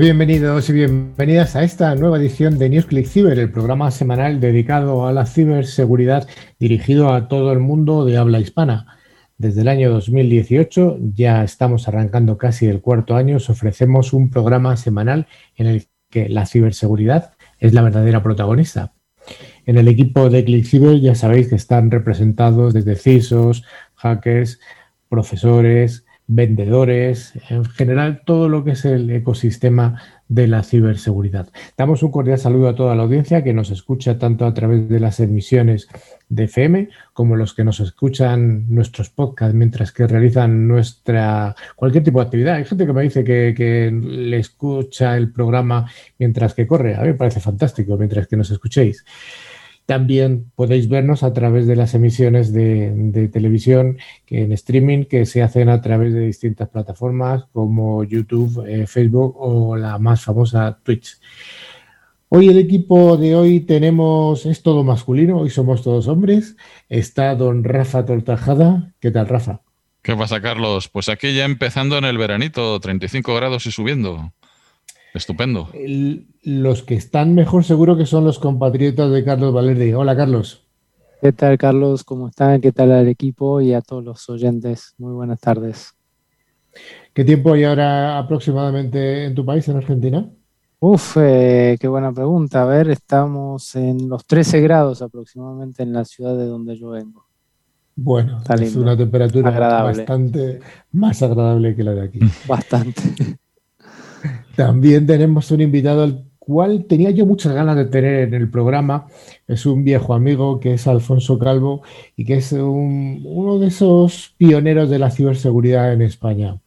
bienvenidos y bienvenidas a esta nueva edición de NewsClick el programa semanal dedicado a la ciberseguridad dirigido a todo el mundo de habla hispana. Desde el año 2018, ya estamos arrancando casi el cuarto año, os ofrecemos un programa semanal en el que la ciberseguridad es la verdadera protagonista. En el equipo de ClickCyber ya sabéis que están representados desde CISOs, hackers, profesores, vendedores, en general todo lo que es el ecosistema de la ciberseguridad. Damos un cordial saludo a toda la audiencia que nos escucha tanto a través de las emisiones de FM como los que nos escuchan nuestros podcasts mientras que realizan nuestra cualquier tipo de actividad. Hay gente que me dice que, le escucha el programa mientras que corre. A mí me parece fantástico mientras que nos escuchéis. También podéis vernos a través de las emisiones de, televisión que en streaming que se hacen a través de distintas plataformas como YouTube, eh, Facebook o la más famosa Twitch. Hoy el equipo de hoy tenemos, es todo masculino, hoy somos todos hombres. Está don Rafa Tortajada. ¿Qué tal, Rafa? ¿Qué pasa, Carlos? Pues aquí ya empezando en el veranito, 35 grados y subiendo. Estupendo. los que están mejor seguro que son los compatriotas de Carlos Valerdi. Hola, Carlos. ¿Qué tal, Carlos? ¿Cómo están? ¿Qué tal al equipo y a todos los oyentes? Muy buenas tardes. ¿Qué tiempo hay ahora aproximadamente en tu país, en Argentina? Uf, eh, qué buena pregunta. A ver, estamos en los 13 grados aproximadamente en la ciudad de donde yo vengo. Bueno, es una temperatura bastante más agradable que la de aquí. Bastante. También tenemos un invitado al cual tenía yo muchas ganas de tener en el programa. Es un viejo amigo que es Alfonso Calvo y que es uno de esos pioneros de la ciberseguridad en España.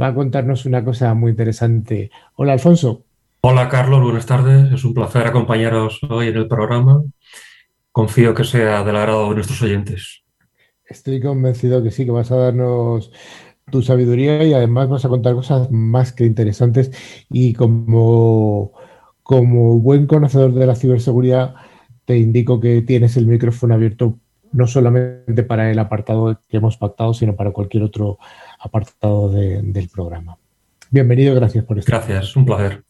Va a contarnos una cosa muy interesante. Hola, Alfonso. Hola, Carlos. Buenas tardes. Es un placer acompañaros hoy en el programa. Confío que sea del agrado de nuestros oyentes. Estoy convencido que sí, que vas a darnos tu sabiduría y además vas a contar cosas más que interesantes y como, como buen conocedor de la ciberseguridad te indico que tienes el micrófono abierto no solamente para el apartado que hemos pactado, sino para cualquier otro apartado del programa. Bienvenido, gracias por estar. Gracias, un placer.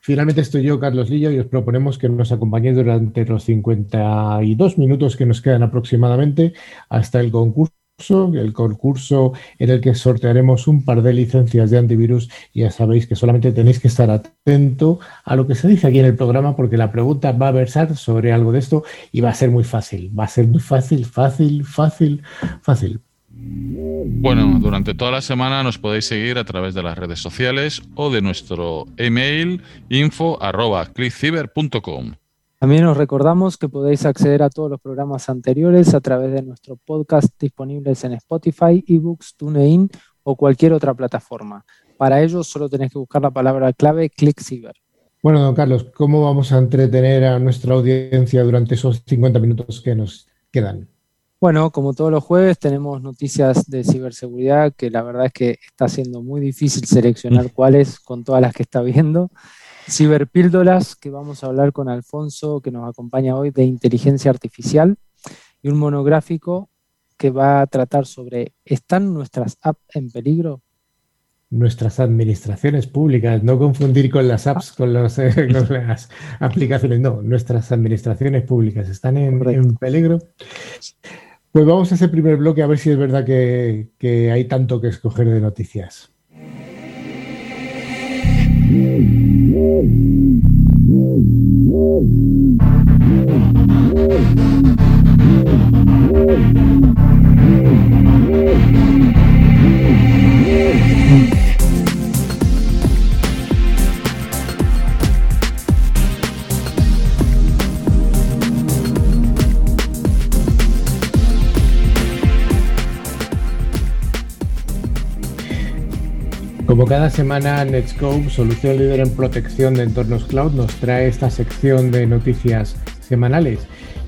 Finalmente estoy yo, Carlos Lillo, y os proponemos que nos acompañéis durante los 52 minutos que nos quedan aproximadamente hasta el concurso el concurso en el que sortearemos un par de licencias de antivirus. Ya sabéis que solamente tenéis que estar atento a lo que se dice aquí en el programa porque la pregunta va a versar sobre algo de esto y va a ser muy fácil. Va a ser muy fácil, fácil, fácil, fácil. Bueno, durante toda la semana nos podéis seguir a través de las redes sociales o de nuestro email info también os recordamos que podéis acceder a todos los programas anteriores a través de nuestro podcast disponibles en Spotify, eBooks, TuneIn o cualquier otra plataforma. Para ello solo tenéis que buscar la palabra clave ClickCyber. Bueno, don Carlos, ¿cómo vamos a entretener a nuestra audiencia durante esos 50 minutos que nos quedan? Bueno, como todos los jueves tenemos noticias de ciberseguridad que la verdad es que está siendo muy difícil seleccionar cuáles con todas las que está viendo. Ciberpíldoras, que vamos a hablar con Alfonso, que nos acompaña hoy, de inteligencia artificial, y un monográfico que va a tratar sobre ¿están nuestras apps en peligro? Nuestras administraciones públicas, no confundir con las apps, con, las aplicaciones, no, nuestras administraciones públicas están en, peligro. Pues vamos a ese primer bloque a ver si es verdad que, que hay tanto que escoger de noticias. Mm-hmm. Como cada semana, Netscope, solución líder en protección de entornos cloud, nos trae esta sección de noticias semanales.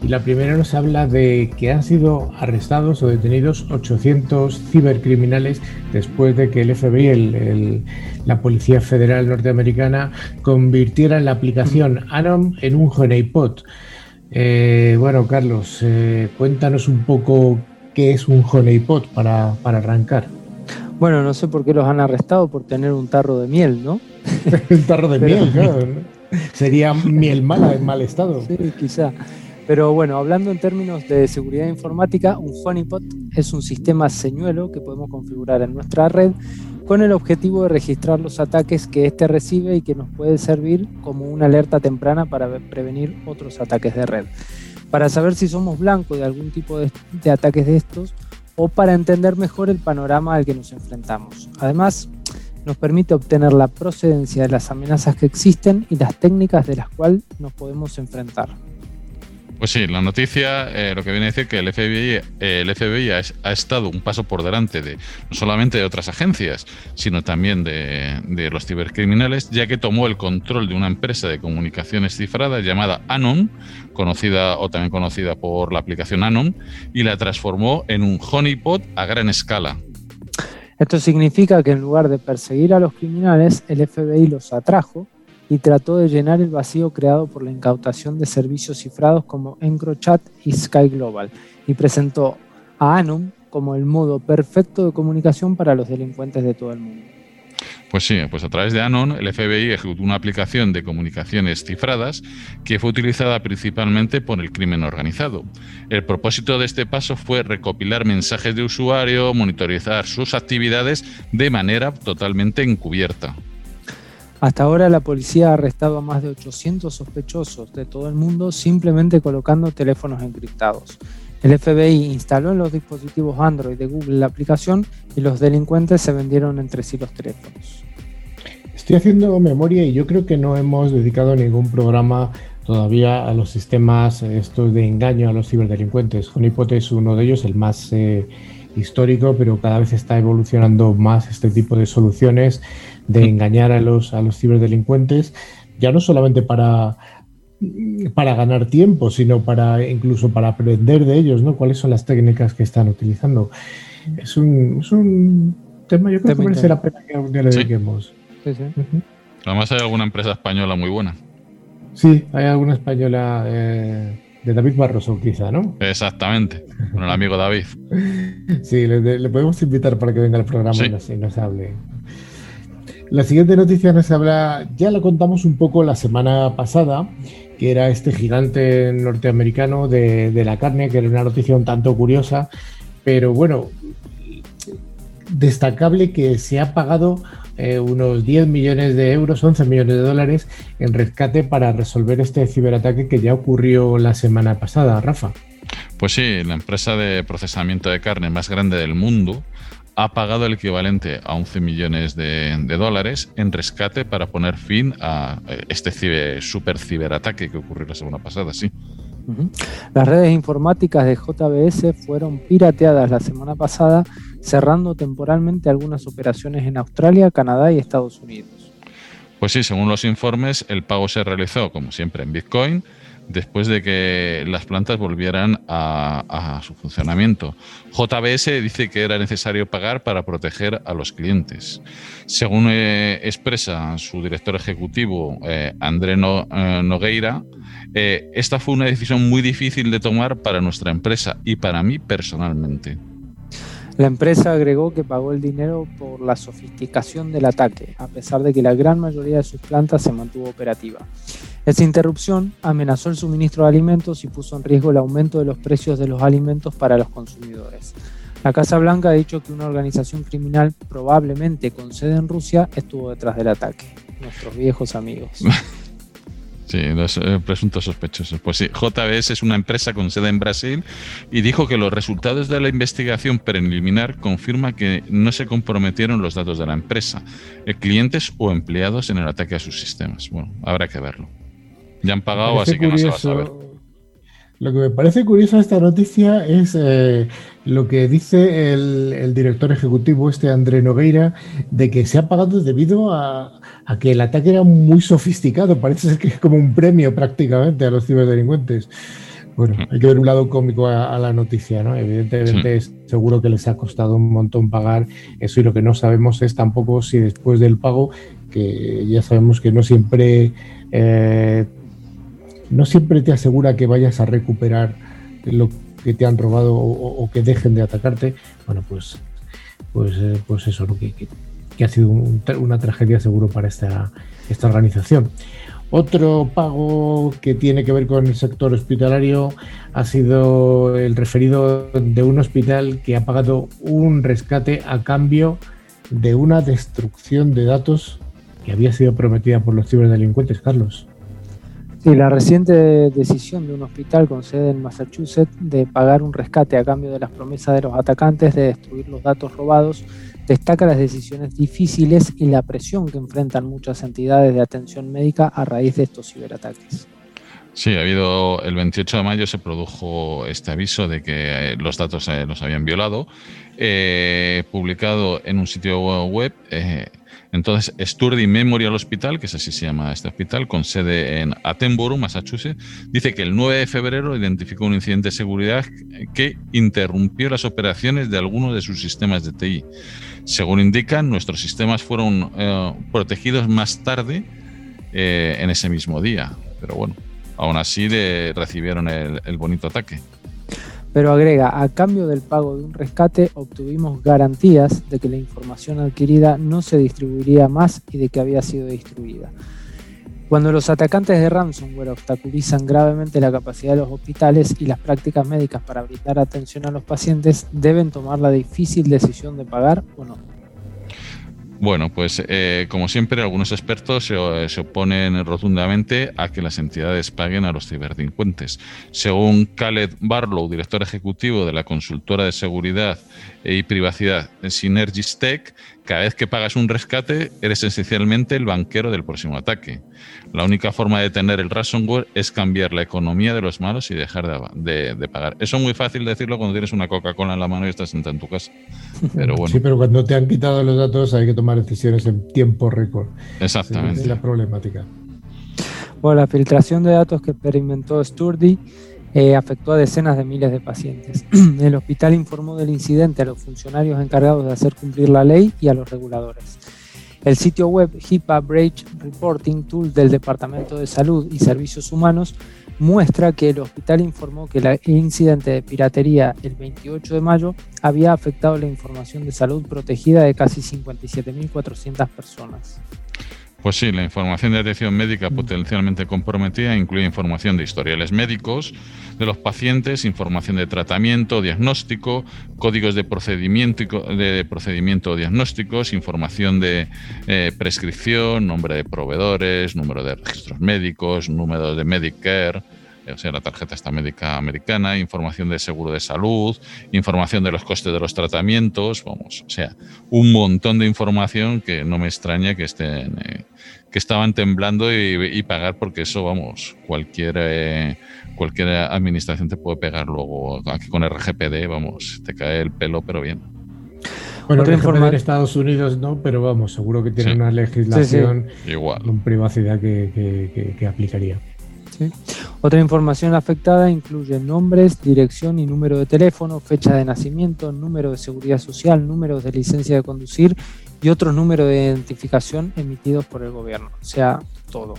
Y la primera nos habla de que han sido arrestados o detenidos 800 cibercriminales después de que el FBI, la Policía Federal Norteamericana, convirtiera la aplicación Anom en un honeypot. Eh, bueno, Carlos, eh, cuéntanos un poco qué es un honeypot para, para arrancar. Bueno, no sé por qué los han arrestado por tener un tarro de miel, ¿no? un tarro de miel, claro. Sería miel mala en mal estado. Sí, quizá. Pero bueno, hablando en términos de seguridad informática, un honeypot es un sistema señuelo que podemos configurar en nuestra red con el objetivo de registrar los ataques que éste recibe y que nos puede servir como una alerta temprana para prevenir otros ataques de red. Para saber si somos blancos de algún tipo de, de ataques de estos o para entender mejor el panorama al que nos enfrentamos. Además, nos permite obtener la procedencia de las amenazas que existen y las técnicas de las cuales nos podemos enfrentar. Pues sí, la noticia eh, lo que viene a decir que el FBI, eh, el FBI ha, estado un paso por delante de no solamente de otras agencias, sino también de, de, los cibercriminales, ya que tomó el control de una empresa de comunicaciones cifradas llamada Anon, conocida o también conocida por la aplicación Anon, y la transformó en un honeypot a gran escala. Esto significa que en lugar de perseguir a los criminales, el FBI los atrajo y trató de llenar el vacío creado por la incautación de servicios cifrados como EncroChat y Sky Global y presentó a Anum como el modo perfecto de comunicación para los delincuentes de todo el mundo. Pues sí, pues a través de Anon el FBI ejecutó una aplicación de comunicaciones cifradas que fue utilizada principalmente por el crimen organizado. El propósito de este paso fue recopilar mensajes de usuario, monitorizar sus actividades de manera totalmente encubierta. Hasta ahora la policía ha arrestado a más de 800 sospechosos de todo el mundo simplemente colocando teléfonos encriptados. El FBI instaló en los dispositivos Android de Google la aplicación y los delincuentes se vendieron entre sí los teléfonos. Estoy haciendo memoria y yo creo que no hemos dedicado ningún programa todavía a los sistemas estos de engaño a los ciberdelincuentes. Honeypot es uno de ellos, el más eh, histórico, pero cada vez está evolucionando más este tipo de soluciones de engañar a los, a los ciberdelincuentes, ya no solamente para, para ganar tiempo, sino para incluso para aprender de ellos, ¿no? ¿Cuáles son las técnicas que están utilizando? Es un, es un tema, yo creo que merece la pena que le dediquemos. Sí, sí. Además hay alguna empresa española muy buena. Sí, hay alguna española eh, de David Barroso, quizá, ¿no? Exactamente, con el amigo David. sí, le, podemos invitar para que venga al programa y nos, y nos hable. La siguiente noticia nos habla, ya la contamos un poco la semana pasada, que era este gigante norteamericano de, la carne, que era una noticia un tanto curiosa, pero bueno, destacable que se ha pagado eh, unos 10 millones de euros, 11 millones de dólares en rescate para resolver este ciberataque que ya ocurrió la semana pasada, Rafa. Pues sí, la empresa de procesamiento de carne más grande del mundo ha pagado el equivalente a 11 millones de, dólares en rescate para poner fin a eh, este super ciberataque que ocurrió la semana pasada, sí. Las redes informáticas de JBS fueron pirateadas la semana pasada, cerrando temporalmente algunas operaciones en Australia, Canadá y Estados Unidos. Pues sí, según los informes, el pago se realizó, como siempre, en Bitcoin, después de que las plantas volvieran a, su funcionamiento. JBS dice que era necesario pagar para proteger a los clientes. Según eh, expresa su director ejecutivo, eh, André eh, Nogueira, esta fue una decisión muy difícil de tomar para nuestra empresa y para mí personalmente. La empresa agregó que pagó el dinero por la sofisticación del ataque, a pesar de que la gran mayoría de sus plantas se mantuvo operativa. Esta interrupción amenazó el suministro de alimentos y puso en riesgo el aumento de los precios de los alimentos para los consumidores. La Casa Blanca ha dicho que una organización criminal, probablemente con sede en Rusia, estuvo detrás del ataque. Nuestros viejos amigos. Sí, los eh, presuntos sospechosos. Pues sí, JBS es una empresa con sede en Brasil y dijo que los resultados de la investigación preliminar confirman que no se comprometieron los datos de la empresa, eh, clientes o empleados en el ataque a sus sistemas. Bueno, habrá que verlo. Ya han pagado, así que no se va a saber. Lo que me parece curioso esta noticia es eh, lo que dice el, director ejecutivo, este André Nogueira, de que se ha pagado debido a, que el ataque era muy sofisticado. Parece ser que es como un premio prácticamente a los ciberdelincuentes. Bueno, hay que ver un lado cómico a, la noticia, ¿no? Evidentemente, seguro que les ha costado un montón pagar eso y lo que no sabemos es tampoco si después del pago, que ya sabemos que no siempre eh, no siempre te asegura que vayas a recuperar lo que te han robado o, que dejen de atacarte. Bueno, pues, pues, eh, pues eso, ¿no? que, ha sido una tragedia seguro para esta, esta organización. Otro pago que tiene que ver con el sector hospitalario ha sido el referido de un hospital que ha pagado un rescate a cambio de una destrucción de datos que había sido prometida por los ciberdelincuentes, Carlos. Sí, la reciente decisión de un hospital con sede en Massachusetts de pagar un rescate a cambio de las promesas de los atacantes de destruir los datos robados destaca las decisiones difíciles y la presión que enfrentan muchas entidades de atención médica a raíz de estos ciberataques. Sí, ha habido el 28 de mayo se produjo este aviso de que eh, los datos eh, los habían violado, eh, publicado en un sitio web. Entonces, Sturdy Memorial Hospital, que es así se llama este hospital, con sede en Attenborough, Massachusetts, dice que el 9 de febrero identificó un incidente de seguridad que interrumpió las operaciones de algunos de sus sistemas de TI. Según indican, nuestros sistemas fueron protegidos más tarde en ese mismo día. Pero bueno, aún así recibieron el, bonito ataque. Pero agrega, a cambio del pago de un rescate obtuvimos garantías de que la información adquirida no se distribuiría más y de que había sido destruida. Cuando los atacantes de ransomware obstaculizan gravemente la capacidad de los hospitales y las prácticas médicas para brindar atención a los pacientes, deben tomar la difícil decisión de pagar o no. Bueno, pues eh, como siempre, algunos expertos se, oponen rotundamente a que las entidades paguen a los ciberdelincuentes. Según Khaled Barlow, director ejecutivo de la consultora de seguridad y privacidad Synergis Tech, cada vez que pagas un rescate, eres esencialmente el banquero del próximo ataque. La única forma de tener el ransomware es cambiar la economía de los malos y dejar de, pagar. Eso es muy fácil decirlo cuando tienes una Coca-Cola en la mano y estás sentado en tu casa. Pero bueno. Sí, pero cuando te han quitado los datos hay que tomar decisiones en tiempo récord. Exactamente. Es la problemática. Bueno, la filtración de datos que experimentó Sturdy eh, afectó a decenas de miles de pacientes. El hospital informó del incidente a los funcionarios encargados de hacer cumplir la ley y a los reguladores. El sitio web HIPAA Breach Reporting Tool del Departamento de Salud y Servicios Humanos muestra que el hospital informó que el incidente de piratería el 28 de mayo había afectado la información de salud protegida de casi 57.400 personas. Pues sí, la información de atención médica potencialmente comprometida incluye información de historiales médicos de los pacientes, información de tratamiento, diagnóstico, códigos de procedimiento, de procedimiento diagnósticos, información de eh, prescripción, nombre de proveedores, número de registros médicos, número de Medicare o sea, la tarjeta esta médica americana, información de seguro de salud, información de los costes de los tratamientos, vamos, o sea, un montón de información que no me extraña que estén, eh, que estaban temblando y, pagar porque eso, vamos, cualquier, eh, cualquier administración te puede pegar luego, aquí con RGPD, vamos, te cae el pelo, pero bien. Bueno, en Estados Unidos no, pero vamos, seguro que tiene una legislación con privacidad que aplicaría. Otra información afectada incluye nombres, dirección y número de teléfono, fecha de nacimiento, número de seguridad social, números de licencia de conducir y otros números de identificación emitidos por el gobierno. O sea, todo.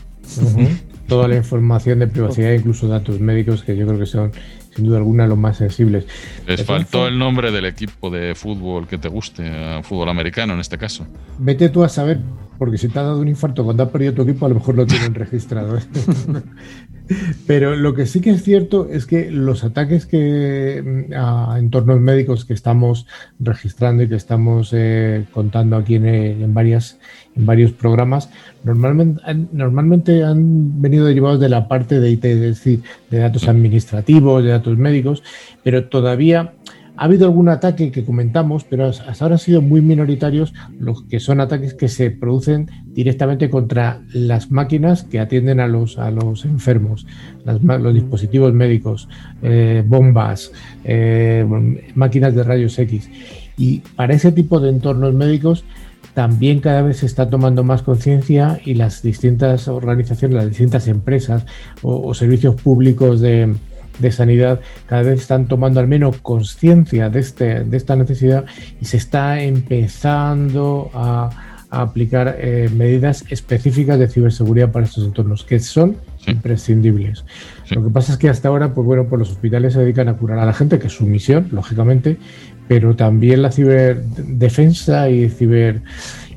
Toda la información de privacidad, incluso datos médicos, que yo creo que son sin duda alguna los más sensibles. Les faltó el nombre del equipo de fútbol que te guste, eh, fútbol americano en este caso. Vete tú a saber, porque si te ha dado un infarto cuando has perdido tu equipo, a lo mejor lo tienen registrado. ¿eh? Pero lo que sí que es cierto es que los ataques que mm, a entornos médicos que estamos registrando y que estamos eh, contando aquí en, varias, en varios programas, normalmente, normalmente han venido derivados de la parte de IT, es decir, de datos administrativos, de datos médicos, pero todavía ha habido algún ataque que comentamos, pero hasta ahora han sido muy minoritarios los que son ataques que se producen directamente contra las máquinas que atienden a los, a los enfermos, los dispositivos médicos, eh, bombas, eh, máquinas de rayos X. Y para ese tipo de entornos médicos también cada vez se está tomando más conciencia y las distintas organizaciones, las distintas empresas o servicios públicos de, de sanidad cada vez están tomando al menos conciencia de, este, de esta necesidad y se está empezando a, aplicar eh, medidas específicas de ciberseguridad para estos entornos, que son imprescindibles. Lo que pasa es que hasta ahora, pues bueno, pues los hospitales se dedican a curar a la gente, que es su misión, lógicamente, pero también la ciberdefensa y ciber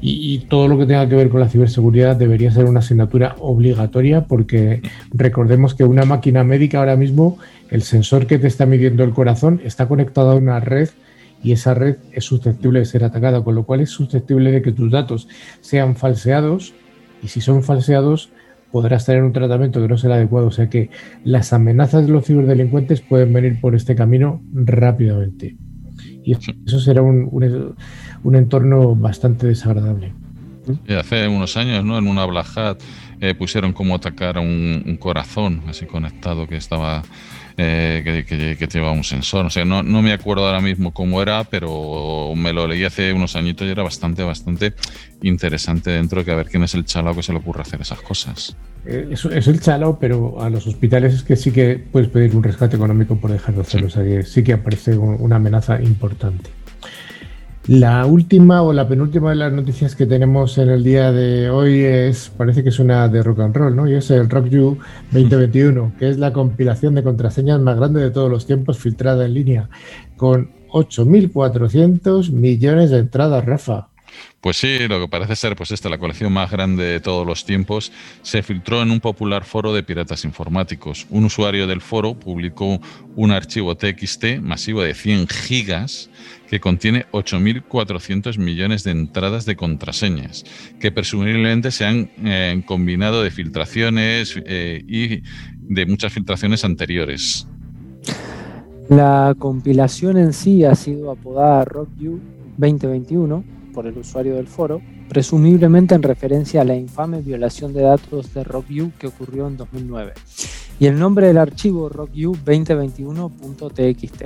y, todo lo que tenga que ver con la ciberseguridad debería ser una asignatura obligatoria porque recordemos que una máquina médica ahora mismo, el sensor que te está midiendo el corazón está conectado a una red y esa red es susceptible de ser atacada, con lo cual es susceptible de que tus datos sean falseados y si son falseados podrás tener un tratamiento que no será adecuado. O sea que las amenazas de los ciberdelincuentes pueden venir por este camino rápidamente. Y eso será un, un entorno bastante desagradable. hace unos años, ¿no? En una Black eh, pusieron cómo atacar a un, corazón así conectado que estaba eh, que, que, llevaba un sensor. O sea, no, no, me acuerdo ahora mismo cómo era, pero me lo leí hace unos añitos y era bastante, bastante interesante dentro de que a ver quién es el chalao que se le ocurre hacer esas cosas. Eh, es, es, el chalao, pero a los hospitales es que sí que puedes pedir un rescate económico por dejar de hacerlo. O sea, que sí que aparece una amenaza importante. La última o la penúltima de las noticias que tenemos en el día de hoy es, parece que es una de rock and roll, ¿no? Y es el Rock You 2021, que es la compilación de contraseñas más grande de todos los tiempos filtrada en línea, con 8.400 millones de entradas, Rafa. Pues sí, lo que parece ser, pues esta, la colección más grande de todos los tiempos, se filtró en un popular foro de piratas informáticos. Un usuario del foro publicó un archivo TXT masivo de 100 gigas que contiene 8.400 millones de entradas de contraseñas, que presumiblemente se han eh, combinado de filtraciones eh, y de muchas filtraciones anteriores. La compilación en sí ha sido apodada RockView 2021 por el usuario del foro, presumiblemente en referencia a la infame violación de datos de RockView que ocurrió en 2009. Y el nombre del archivo RockView 2021.txt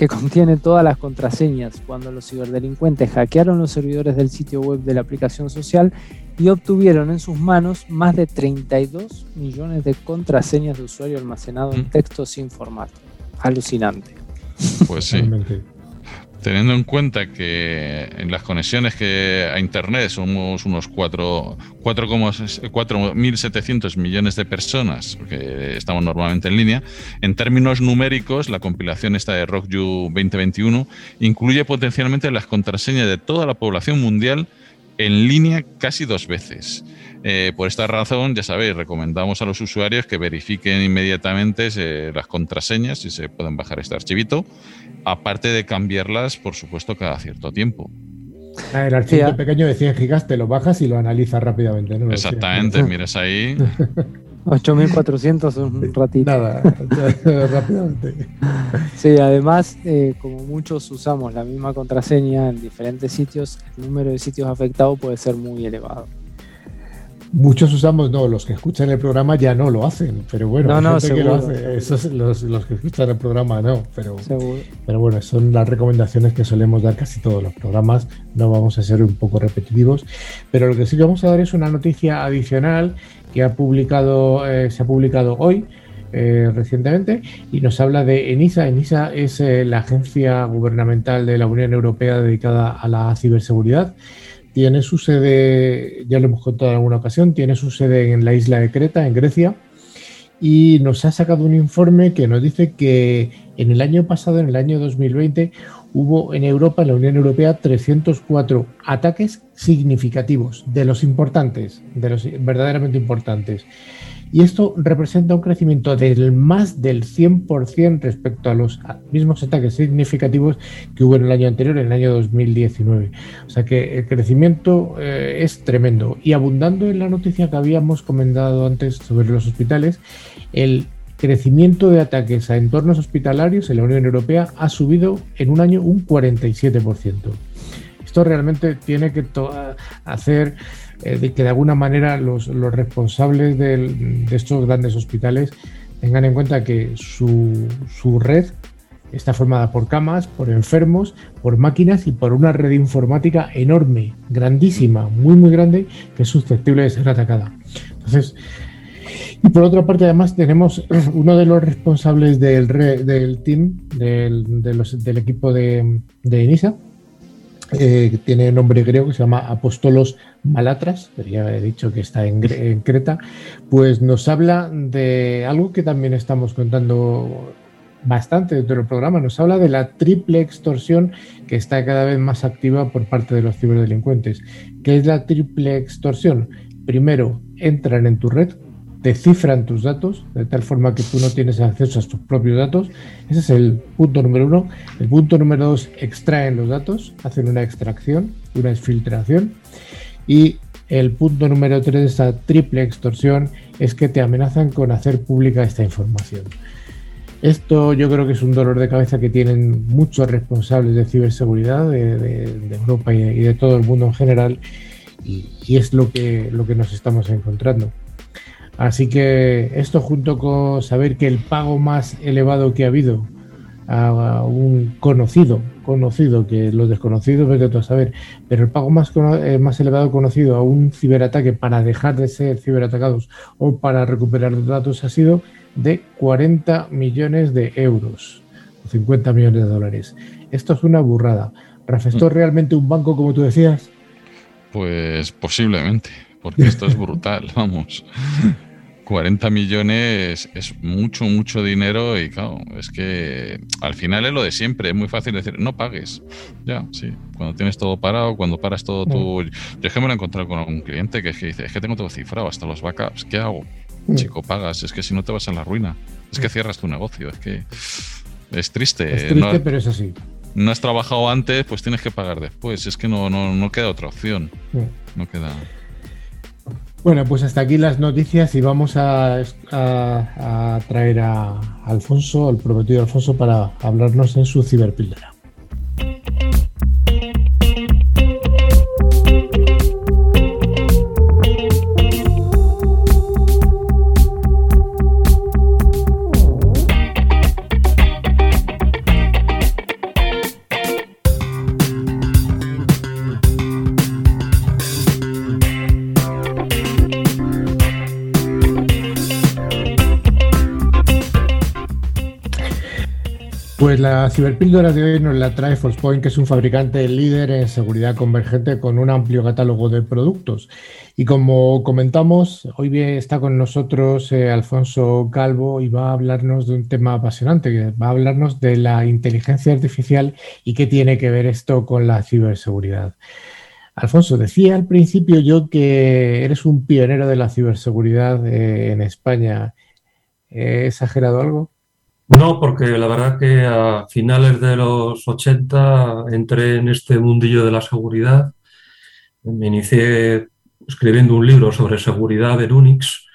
que contiene todas las contraseñas cuando los ciberdelincuentes hackearon los servidores del sitio web de la aplicación social y obtuvieron en sus manos más de 32 millones de contraseñas de usuario almacenado en mm. texto sin formato. Alucinante. Pues sí. Teniendo en cuenta que en las conexiones que a Internet somos unos 4.700 millones de personas que estamos normalmente en línea, en términos numéricos, la compilación esta de RockYou 2021 incluye potencialmente las contraseñas de toda la población mundial en línea casi dos veces. Eh, por esta razón, ya sabéis, recomendamos a los usuarios que verifiquen inmediatamente eh, las contraseñas, si se pueden bajar este archivito, aparte de cambiarlas, por supuesto, cada cierto tiempo. Ah, el archivo pequeño de 100 gigas te lo bajas y lo analizas rápidamente. ¿no? Exactamente, miras ahí. 8400 un ratito. Nada, rápidamente. Sí, además, eh, como muchos usamos la misma contraseña en diferentes sitios, el número de sitios afectados puede ser muy elevado. Muchos usamos, no, los que escuchan el programa ya no lo hacen, pero bueno, no, gente que lo hace. Esos, los, los, que escuchan el programa no, pero, pero bueno, son las recomendaciones que solemos dar casi todos los programas, no vamos a ser un poco repetitivos, pero lo que sí que vamos a dar es una noticia adicional que ha publicado, eh, se ha publicado hoy, eh, recientemente y nos habla de ENISA. ENISA es eh, la agencia gubernamental de la Unión Europea dedicada a la ciberseguridad tiene su sede, ya lo hemos contado en alguna ocasión, tiene su sede en la isla de Creta, en Grecia, y nos ha sacado un informe que nos dice que en el año pasado, en el año 2020, hubo en Europa, en la Unión Europea, 304 ataques significativos, de los importantes, de los verdaderamente importantes. Y esto representa un crecimiento del más del 100% respecto a los mismos ataques significativos que hubo en el año anterior, en el año 2019. O sea que el crecimiento eh, es tremendo. Y abundando en la noticia que habíamos comentado antes sobre los hospitales, el crecimiento de ataques a entornos hospitalarios en la Unión Europea ha subido en un año un 47%. Esto realmente tiene que hacer eh, de que de alguna manera los, responsables de estos grandes hospitales tengan en cuenta que su, su red está formada por camas, por enfermos, por máquinas y por una red informática enorme, grandísima, muy muy grande, que es susceptible de ser atacada. Entonces, y por otra parte, además, tenemos uno de los responsables del, del team, del, equipo de, de INISA, eh, tiene nombre griego que se llama Apostolos Malatras, pero ya he dicho que está en, en, Creta, pues nos habla de algo que también estamos contando bastante dentro del programa, nos habla de la triple extorsión que está cada vez más activa por parte de los ciberdelincuentes. ¿Qué es la triple extorsión? Primero, entran en tu red, te cifran tus datos, de tal forma que tú no tienes acceso a tus propios datos. Ese es el punto número uno. El punto número dos, extraen los datos, hacen una extracción, una exfiltración. Y el punto número tres de esta triple extorsión es que te amenazan con hacer pública esta información. Esto yo creo que es un dolor de cabeza que tienen muchos responsables de ciberseguridad de, Europa y, de todo el mundo en general y, es lo que, lo que nos estamos encontrando. Así que esto junto con saber que el pago más elevado que ha habido a un conocido, conocido, que los desconocidos es de todo saber, pero el pago más, eh, más elevado conocido a un ciberataque para dejar de ser ciberatacados o para recuperar datos ha sido de 40 millones de euros, 50 millones de dólares. Esto es una burrada. Rafa, ¿esto es mm. realmente un banco como tú decías? Pues posiblemente, porque esto es brutal, vamos. 40 millones es mucho, mucho dinero y claro, es que al final es lo de siempre, es muy fácil decir, no pagues. Ya, sí, cuando tienes todo parado, cuando paras todo tu... Yo es que me lo he encontrado con un cliente que, dice, es que tengo todo cifrado, hasta los backups, ¿qué hago? Mm. Chico, pagas, es que si no te vas a la ruina, es que mm. cierras tu negocio, es que es triste. Es triste, pero es así. No has trabajado antes, pues tienes que pagar después, es que no, no, no queda otra opción. Mm. No queda... Bueno, pues hasta aquí las noticias y vamos a, traer a Alfonso, al prometido Alfonso, para hablarnos en su ciberpíldora. La ciberpíldora de hoy nos la trae Forcepoint, que es un fabricante líder en seguridad convergente con un amplio catálogo de productos. Y como comentamos, hoy está con nosotros eh, Alfonso Calvo y va a hablarnos de un tema apasionante, va a hablarnos de la inteligencia artificial y qué tiene que ver esto con la ciberseguridad. Alfonso, decía al principio yo que eres un pionero de la ciberseguridad eh, en España. ¿He exagerado algo? No, porque la verdad que a finales de los 80 entré en este mundillo de la seguridad. Me inicié escribiendo un libro sobre seguridad en Unix,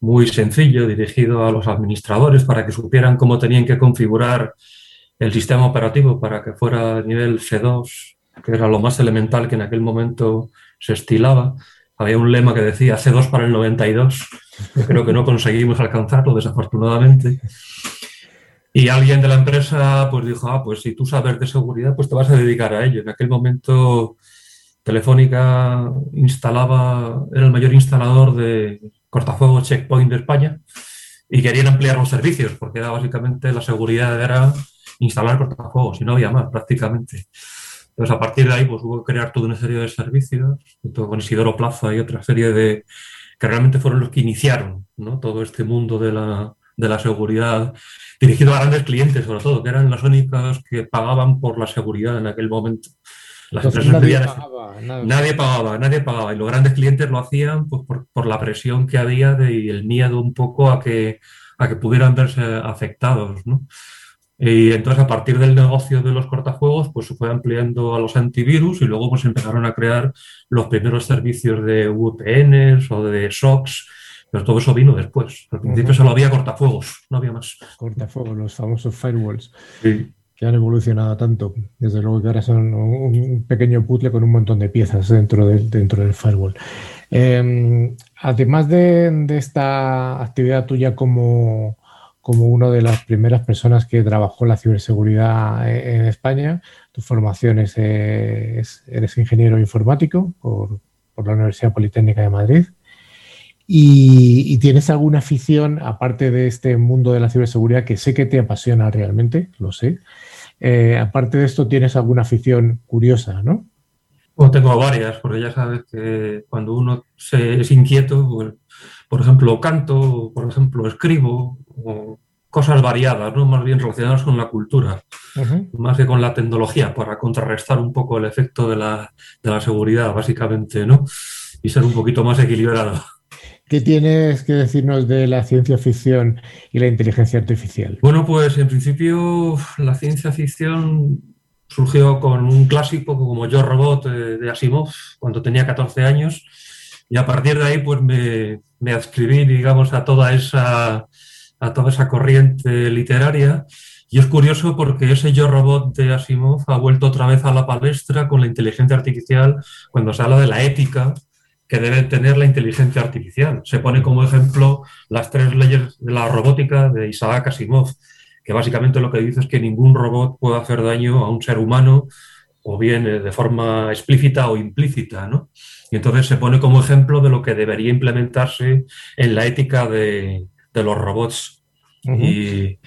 muy sencillo, dirigido a los administradores para que supieran cómo tenían que configurar el sistema operativo para que fuera nivel C2, que era lo más elemental que en aquel momento se estilaba. Había un lema que decía C2 para el 92, que creo que no conseguimos alcanzarlo, desafortunadamente. Y alguien de la empresa pues dijo, ah, pues si tú sabes de seguridad, pues te vas a dedicar a ello. En aquel momento Telefónica instalaba, era el mayor instalador de cortafuegos Checkpoint de España y querían ampliar los servicios porque era básicamente la seguridad era instalar cortafuegos y no había más prácticamente. Entonces a partir de ahí pues hubo que crear toda una serie de servicios junto con Isidoro Plaza y otra serie de que realmente fueron los que iniciaron ¿no? todo este mundo de la, de la seguridad dirigido a grandes clientes, sobre todo, que eran las únicas que pagaban por la seguridad en aquel momento. Las empresas nadie, pagaba, nadie pagaba, nadie pagaba. Y los grandes clientes lo hacían pues, por, la presión que había de, y el miedo un poco a que, a que pudieran verse afectados. Y entonces a partir del negocio de los cortafuegos, pues se fue ampliando a los antivirus y luego pues empezaron a crear los primeros servicios de VPNs o de SOCs Pero todo eso vino después. Al principio solo había cortafuegos, no había más. Cortafuegos, los famosos firewalls. Que han evolucionado tanto. Desde luego que ahora son un pequeño puzzle con un montón de piezas dentro del, dentro del firewall. Em, además de, esta actividad tuya como, como una de las primeras personas que trabajó en la ciberseguridad en España, tu formación es, eres ingeniero informático por, por la Universidad Politécnica de Madrid. Y, tienes alguna afición, aparte de este mundo de la ciberseguridad, que sé que te apasiona realmente, lo sé. Eh, aparte de esto, tienes alguna afición curiosa, ¿no? Pues tengo varias, porque ya sabes que cuando uno se, es inquieto, pues, por ejemplo, canto, por ejemplo, escribo, o cosas variadas, ¿no? Más bien relacionadas con la cultura, más que con la tecnología, para contrarrestar un poco el efecto de la, de la seguridad, básicamente, ¿no? Y ser un poquito más equilibrado. ¿Qué tienes que decirnos de la ciencia ficción y la inteligencia artificial? Bueno, pues en principio la ciencia ficción surgió con un clásico como Yo Robot de Asimov cuando tenía 14 años y a partir de ahí pues me, me adscribí, digamos, a toda esa a toda esa corriente literaria. Y es curioso porque ese yo robot de Asimov ha vuelto otra vez a la palestra con la inteligencia artificial cuando se habla de la ética que debe tener la inteligencia artificial. Se pone como ejemplo las tres leyes de la robótica de Isaac Asimov, que básicamente lo que dice es que ningún robot puede hacer daño a un ser humano o bien eh, de forma explícita o implícita, ¿no? Y entonces se pone como ejemplo de lo que debería implementarse en la ética de, de los robots. Y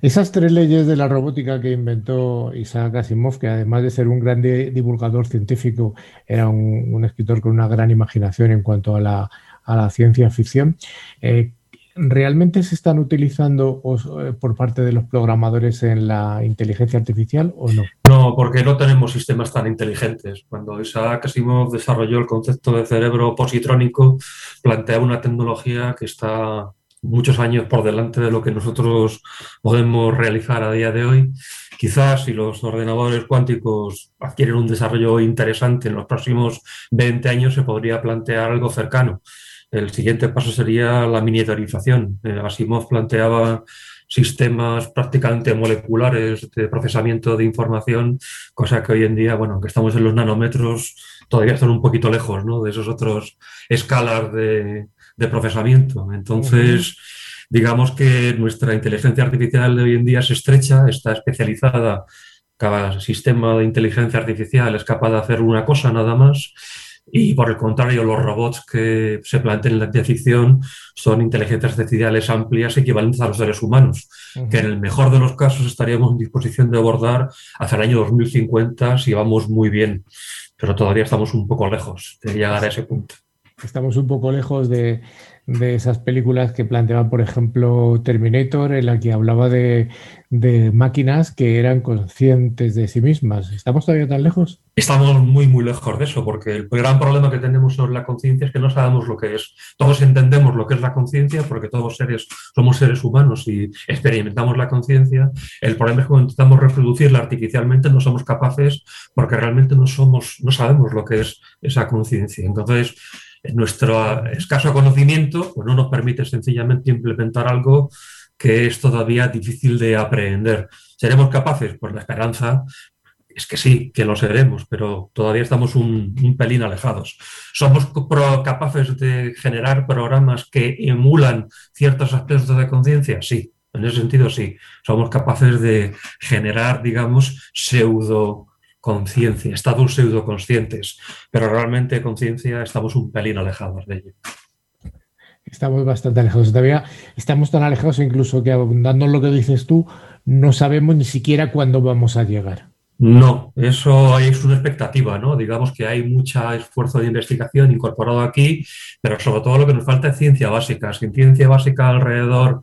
esas tres leyes de la robótica que inventó Isaac Asimov, que además de ser un gran divulgador científico, era un, escritor con una gran imaginación en cuanto a la, ciencia ficción, eh, ¿realmente se están utilizando eh, por parte de los programadores en la inteligencia artificial o no? No, porque no tenemos sistemas tan inteligentes. Cuando Isaac Asimov desarrolló el concepto de cerebro positrónico, plantea una tecnología que está muchos años por delante de lo que nosotros podemos realizar a día de hoy. Quizás si los ordenadores cuánticos adquieren un desarrollo interesante en los próximos 20 años se podría plantear algo cercano. El siguiente paso sería la miniaturización. Eh, Asimov planteaba sistemas prácticamente moleculares de procesamiento de información, cosa que hoy en día, bueno, aunque estamos en los nanómetros, todavía están un poquito lejos ¿no? de esos otros escalas de, de procesamiento. Entonces, digamos que nuestra inteligencia artificial de hoy en día es estrecha, está especializada. Cada sistema de inteligencia artificial es capaz de hacer una cosa nada más. Y por el contrario, los robots que se plantean en la ciencia ficción son inteligencias artificiales amplias equivalentes a los seres humanos, que en el mejor de los casos estaríamos en disposición de abordar hacia el año 2050 si vamos muy bien, pero todavía estamos un poco lejos de llegar a ese punto estamos un poco lejos de, de esas películas que planteaban, por ejemplo, Terminator, en la que hablaba de, máquinas que eran conscientes de sí mismas. ¿Estamos todavía tan lejos? Estamos muy, muy lejos de eso, porque el gran problema que tenemos sobre la conciencia es que no sabemos lo que es. Todos entendemos lo que es la conciencia, porque todos seres, somos seres humanos y experimentamos la conciencia. El problema es que cuando intentamos reproducirla artificialmente no somos capaces, porque realmente no, somos, no sabemos lo que es esa conciencia. Entonces, nuestro escaso conocimiento pues no nos permite sencillamente implementar algo que es todavía difícil de aprender. ¿Seremos capaces? Pues la esperanza es que sí, que lo seremos, pero todavía estamos un, pelín alejados. ¿Somos capaces de generar programas que emulan ciertos aspectos de conciencia? Sí, en ese sentido sí. Somos capaces de generar, digamos, pseudo conciencia, estados pseudoconscientes, pero realmente conciencia estamos un pelín alejados de ello. Estamos bastante alejados. Todavía estamos tan alejados incluso que abundando en lo que dices tú, no sabemos ni siquiera cuándo vamos a llegar. No, eso es una expectativa, ¿no? Digamos que hay mucho esfuerzo de investigación incorporado aquí, pero sobre todo lo que nos falta es ciencia básica. Sin ciencia básica alrededor,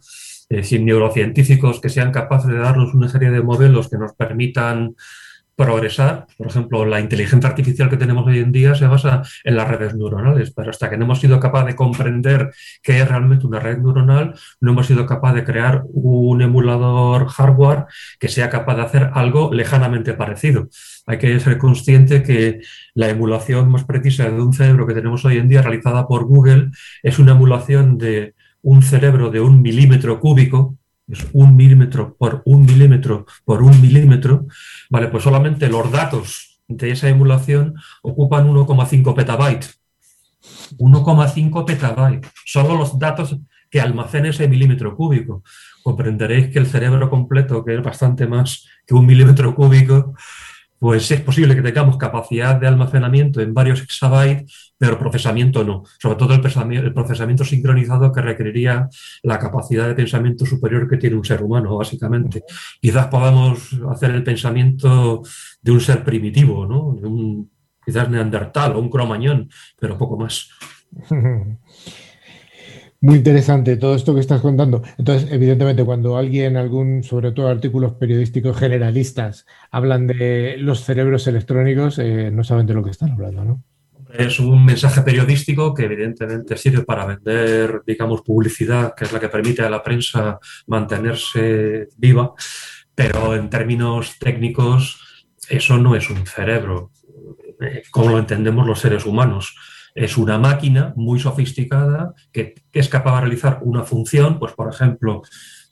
eh, sin neurocientíficos que sean capaces de darnos una serie de modelos que nos permitan progresar. Por ejemplo, la inteligencia artificial que tenemos hoy en día se basa en las redes neuronales, pero hasta que no hemos sido capaces de comprender qué es realmente una red neuronal, no hemos sido capaces de crear un emulador hardware que sea capaz de hacer algo lejanamente parecido. Hay que ser consciente que la emulación más precisa de un cerebro que tenemos hoy en día, realizada por Google, es una emulación de un cerebro de un milímetro cúbico, es un milímetro por un milímetro por un milímetro, vale, pues solamente los datos de esa emulación ocupan 1,5 petabytes. 1,5 petabytes. Solo los datos que almacena ese milímetro cúbico. Comprenderéis que el cerebro completo, que es bastante más que un milímetro cúbico, pues es posible que tengamos capacidad de almacenamiento en varios exabytes, pero procesamiento no. Sobre todo el procesamiento sincronizado que requeriría la capacidad de pensamiento superior que tiene un ser humano, básicamente. Quizás podamos hacer el pensamiento de un ser primitivo, ¿no? De un, quizás neandertal o un cromañón, pero poco más. Muy interesante todo esto que estás contando. Entonces, evidentemente, cuando alguien, algún, sobre todo artículos periodísticos generalistas, hablan de los cerebros electrónicos, eh, no saben de lo que están hablando, ¿no? Es un mensaje periodístico que evidentemente sirve para vender, digamos, publicidad, que es la que permite a la prensa mantenerse viva, pero en términos técnicos eso no es un cerebro, eh, como lo entendemos los seres humanos es una máquina muy sofisticada que, es capaz de realizar una función, pues por ejemplo,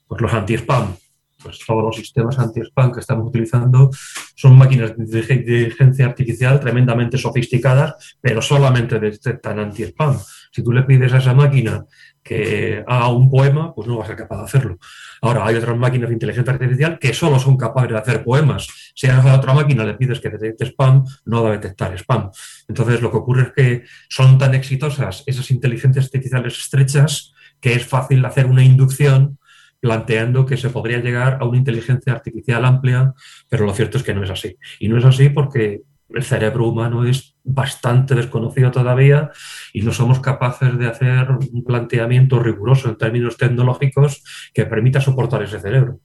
pues los anti-spam. Pues todos los sistemas anti-spam que estamos utilizando son máquinas de inteligencia artificial tremendamente sofisticadas, pero solamente detectan anti-spam. Si tú le pides a esa máquina que haga un poema, pues no va a ser capaz de hacerlo. Ahora, hay otras máquinas de inteligencia artificial que solo son capaces de hacer poemas. Si a otra máquina le pides que detecte spam, no va a detectar spam. Entonces, lo que ocurre es que son tan exitosas esas inteligencias artificiales estrechas que es fácil hacer una inducción planteando que se podría llegar a una inteligencia artificial amplia, pero lo cierto es que no es así. Y no es así porque el cerebro humano es bastante desconocido todavía y no somos capaces de hacer un planteamiento riguroso en términos tecnológicos que permita soportar ese cerebro.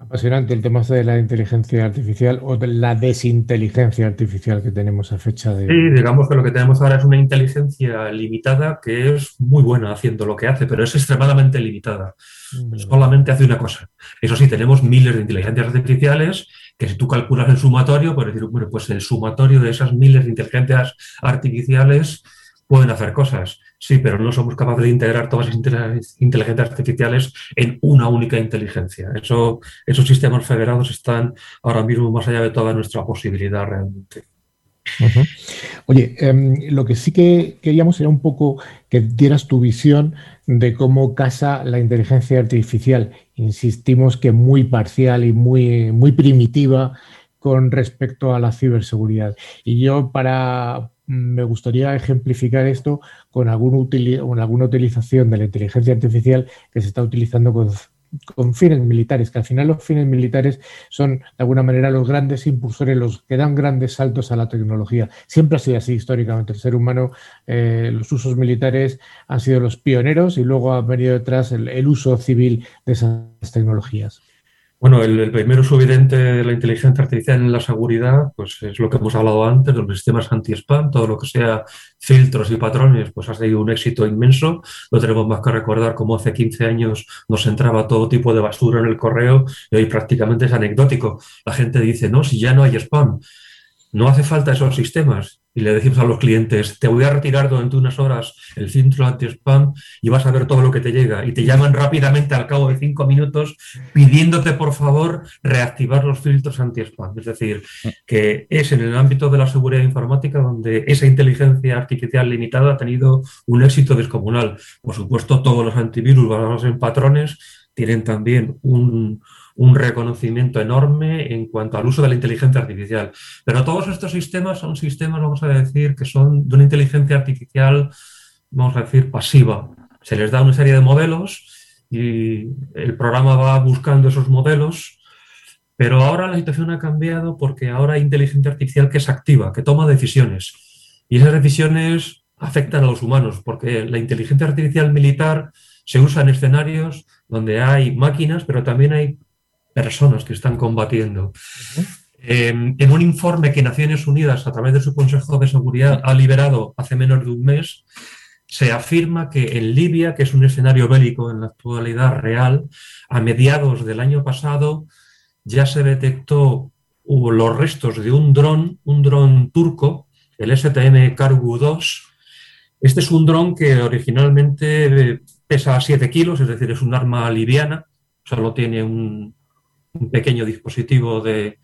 Apasionante el tema de la inteligencia artificial o de la desinteligencia artificial que tenemos a fecha de... Sí, digamos que lo que tenemos ahora es una inteligencia limitada que es muy buena haciendo lo que hace, pero es extremadamente limitada. Solamente hace una cosa. Eso sí, tenemos miles de inteligencias artificiales que si tú calculas el sumatorio, puedes decir, bueno, pues el sumatorio de esas miles de inteligencias artificiales pueden hacer cosas. Sí, pero no somos capaces de integrar todas las inteligencias artificiales en una única inteligencia. Eso, esos sistemas federados están ahora mismo más allá de toda nuestra posibilidad realmente. Oye, em, lo que sí que queríamos era un poco que dieras tu visión de cómo casa la inteligencia artificial. Insistimos que muy parcial y muy, muy primitiva con respecto a la ciberseguridad. Y yo para me gustaría ejemplificar esto con, algún con alguna utilización de la inteligencia artificial que se está utilizando con con fines militares, que al final los fines militares son de alguna manera los grandes impulsores, los que dan grandes saltos a la tecnología. Siempre ha sido así históricamente. El ser humano, eh, los usos militares han sido los pioneros y luego ha venido detrás el uso civil de esas tecnologías. Bueno, el, primer uso evidente de la inteligencia artificial en la seguridad, pues es lo que hemos hablado antes, de los sistemas anti-spam, todo lo que sea filtros y patrones, pues ha sido un éxito inmenso. No tenemos más que recordar cómo hace 15 años nos entraba todo tipo de basura en el correo y hoy prácticamente es anecdótico. La gente dice, no, si ya no hay spam. No hace falta esos sistemas y le decimos a los clientes, te voy a retirar durante unas horas el filtro anti-spam y vas a ver todo lo que te llega. Y te llaman rápidamente al cabo de cinco minutos pidiéndote, por favor, reactivar los filtros anti-spam. Es decir, que es en el ámbito de la seguridad informática donde esa inteligencia artificial limitada ha tenido un éxito descomunal. Por supuesto, todos los antivirus basados en patrones tienen también un, un reconocimiento enorme en cuanto al uso de la inteligencia artificial. Pero todos estos sistemas son sistemas, vamos a decir, que son de una inteligencia artificial, vamos a decir, pasiva. Se les da una serie de modelos y el programa va buscando esos modelos, pero ahora la situación ha cambiado porque ahora hay inteligencia artificial que es activa, que toma decisiones. Y esas decisiones afectan a los humanos, porque la inteligencia artificial militar se usa en escenarios donde hay máquinas, pero también hay personas que están combatiendo. en un informe que Naciones Unidas, a través de su Consejo de Seguridad, ha liberado hace menos de un mes, se afirma que en Libia, que es un escenario bélico en la actualidad real, a mediados del año pasado ya se detectó hubo los restos de un dron, un dron turco, el STM Cargo 2. Este es un dron que originalmente pesa 7 kilos, es decir, es un arma liviana, solo tiene un, pequeño dispositivo de,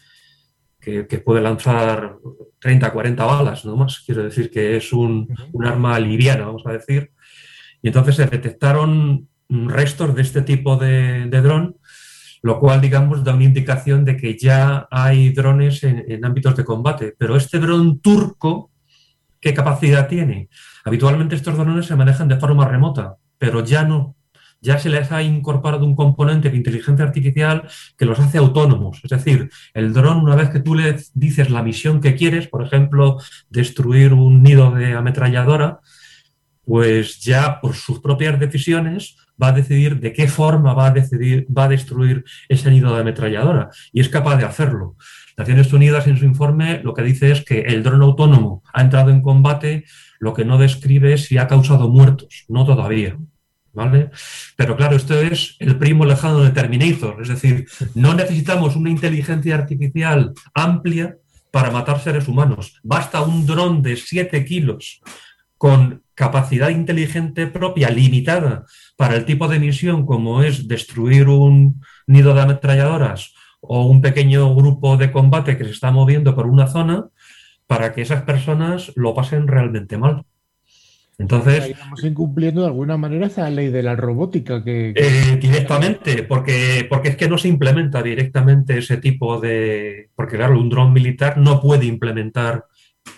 que, puede lanzar 30, 40 balas, no más. Quiero decir que es un, arma liviana, vamos a decir. Y entonces se detectaron restos de este tipo de, de dron lo cual, digamos, da una indicación de que ya hay drones en, ámbitos de combate. Pero este dron turco, ¿qué capacidad tiene? Habitualmente estos drones se manejan de forma remota, pero ya no. Ya se les ha incorporado un componente de inteligencia artificial que los hace autónomos. Es decir, el dron, una vez que tú le dices la misión que quieres, por ejemplo, destruir un nido de ametralladora, pues ya por sus propias decisiones va a decidir de qué forma va a, decidir, va a destruir ese nido de ametralladora y es capaz de hacerlo. Naciones Unidas en su informe lo que dice es que el dron autónomo ha entrado en combate, lo que no describe es si ha causado muertos, no todavía. ¿Vale? Pero claro, esto es el primo lejano de Terminator, es decir, no necesitamos una inteligencia artificial amplia para matar seres humanos. Basta un dron de 7 kilos con capacidad inteligente propia limitada para el tipo de misión como es destruir un nido de ametralladoras o un pequeño grupo de combate que se está moviendo por una zona para que esas personas lo pasen realmente mal. Entonces. Estamos incumpliendo de alguna manera esa ley de la robótica que. Eh, directamente, porque, porque es que no se implementa directamente ese tipo de. Porque, claro, un dron militar no puede implementar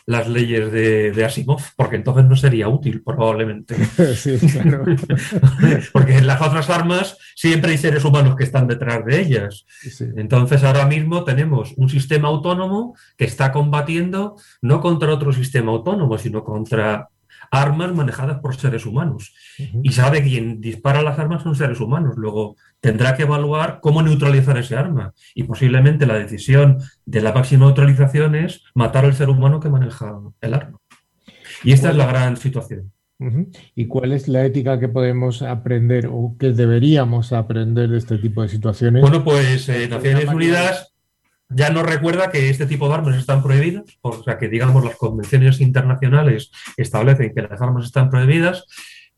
las leyes de, Asimov, porque entonces no sería útil probablemente. porque en las otras armas siempre hay seres humanos que están detrás de ellas. Entonces ahora mismo tenemos un sistema autónomo que está combatiendo no contra otro sistema autónomo, sino contra armas manejadas por seres humanos. Y sabe que quien dispara las armas son seres humanos. Luego tendrá que evaluar cómo neutralizar ese arma. Y posiblemente la decisión de la máxima neutralización es matar al ser humano que maneja el arma. Y esta es la gran situación. ¿Y cuál es la ética que podemos aprender o que deberíamos aprender de este tipo de situaciones? Bueno, pues eh, Naciones Unidas ya nos recuerda que este tipo de armas están prohibidas, o sea que digamos las convenciones internacionales establecen que las armas están prohibidas.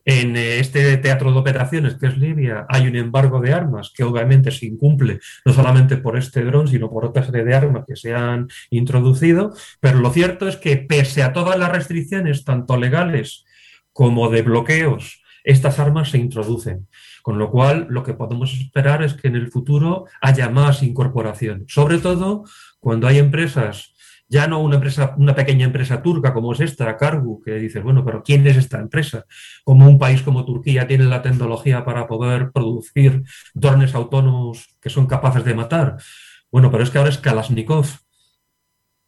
En eh, este teatro de operaciones que es Libia hay un embargo de armas que obviamente se incumple no solamente por este dron, sino por otra serie de armas que se han introducido, pero lo cierto es que pese a todas las restricciones, tanto legales como de bloqueos, estas armas se introducen. Con lo cual, lo que podemos esperar es que en el futuro haya más incorporación, sobre todo cuando hay empresas, ya no una empresa, una pequeña empresa turca como es esta, Cargo, que dices, bueno, pero ¿quién es esta empresa? Como un país como Turquía tiene la tecnología para poder producir drones autónomos que son capaces de matar. Bueno, pero es que ahora es Kalashnikov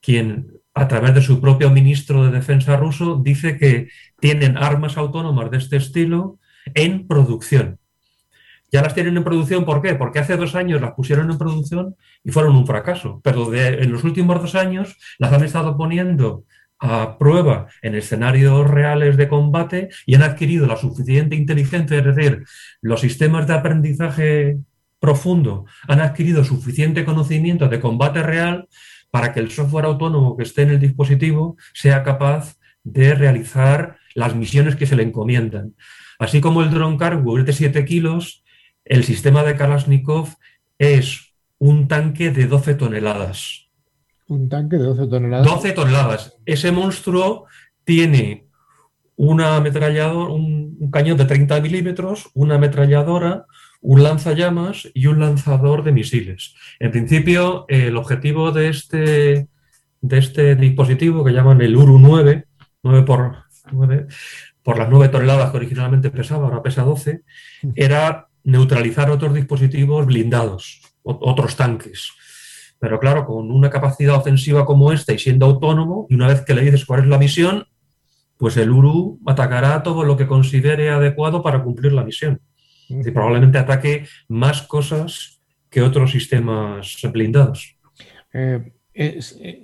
quien a través de su propio ministro de Defensa ruso dice que tienen armas autónomas de este estilo en producción. Ya las tienen en producción, ¿por qué? Porque hace dos años las pusieron en producción y fueron un fracaso, pero en los últimos dos años las han estado poniendo a prueba en escenarios reales de combate y han adquirido la suficiente inteligencia, es decir, los sistemas de aprendizaje profundo han adquirido suficiente conocimiento de combate real para que el software autónomo que esté en el dispositivo sea capaz de realizar las misiones que se le encomiendan. Así como el dron cargo es de 7 kilos, el sistema de Kalashnikov es un tanque de 12 toneladas. Un tanque de 12 toneladas. 12 toneladas. Ese monstruo tiene una ametralladora, un, cañón de 30 milímetros, una ametralladora, un lanzallamas y un lanzador de misiles. En principio, el objetivo de este, de este dispositivo, que llaman el URU-9, 9 por, 9, por las 9 toneladas que originalmente pesaba, ahora pesa 12, era neutralizar otros dispositivos blindados, otros tanques. Pero claro, con una capacidad ofensiva como esta y siendo autónomo, y una vez que le dices cuál es la misión, pues el URU atacará todo lo que considere adecuado para cumplir la misión. Y probablemente ataque más cosas que otros sistemas blindados. Eh,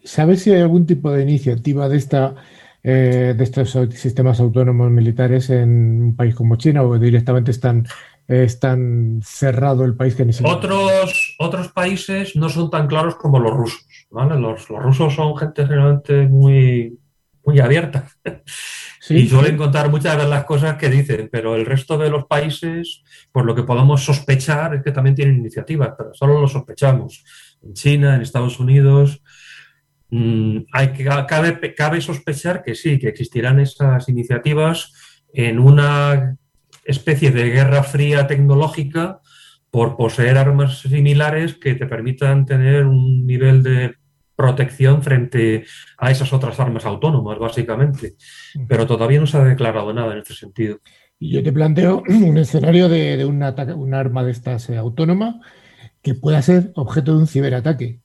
¿Sabes si hay algún tipo de iniciativa de esta de estos sistemas autónomos militares en un país como China o directamente están es tan cerrado el país que ni siquiera... Otros, otros países no son tan claros como los rusos. Los, rusos son gente generalmente muy, muy abierta y suelen contar muchas de las cosas que dicen, pero el resto de los países, por lo que podemos sospechar, es que también tienen iniciativas, pero solo lo sospechamos. En China, en Estados Unidos, mm, hay que, cabe, cabe sospechar que sí, que existirán esas iniciativas en una especie de guerra fría tecnológica por poseer armas similares que te permitan tener un nivel de protección frente a esas otras armas autónomas, básicamente. Pero todavía no se ha declarado nada en este sentido. Y yo te planteo un escenario de, un, un arma de estas eh, autónoma que pueda ser objeto de un ciberataque.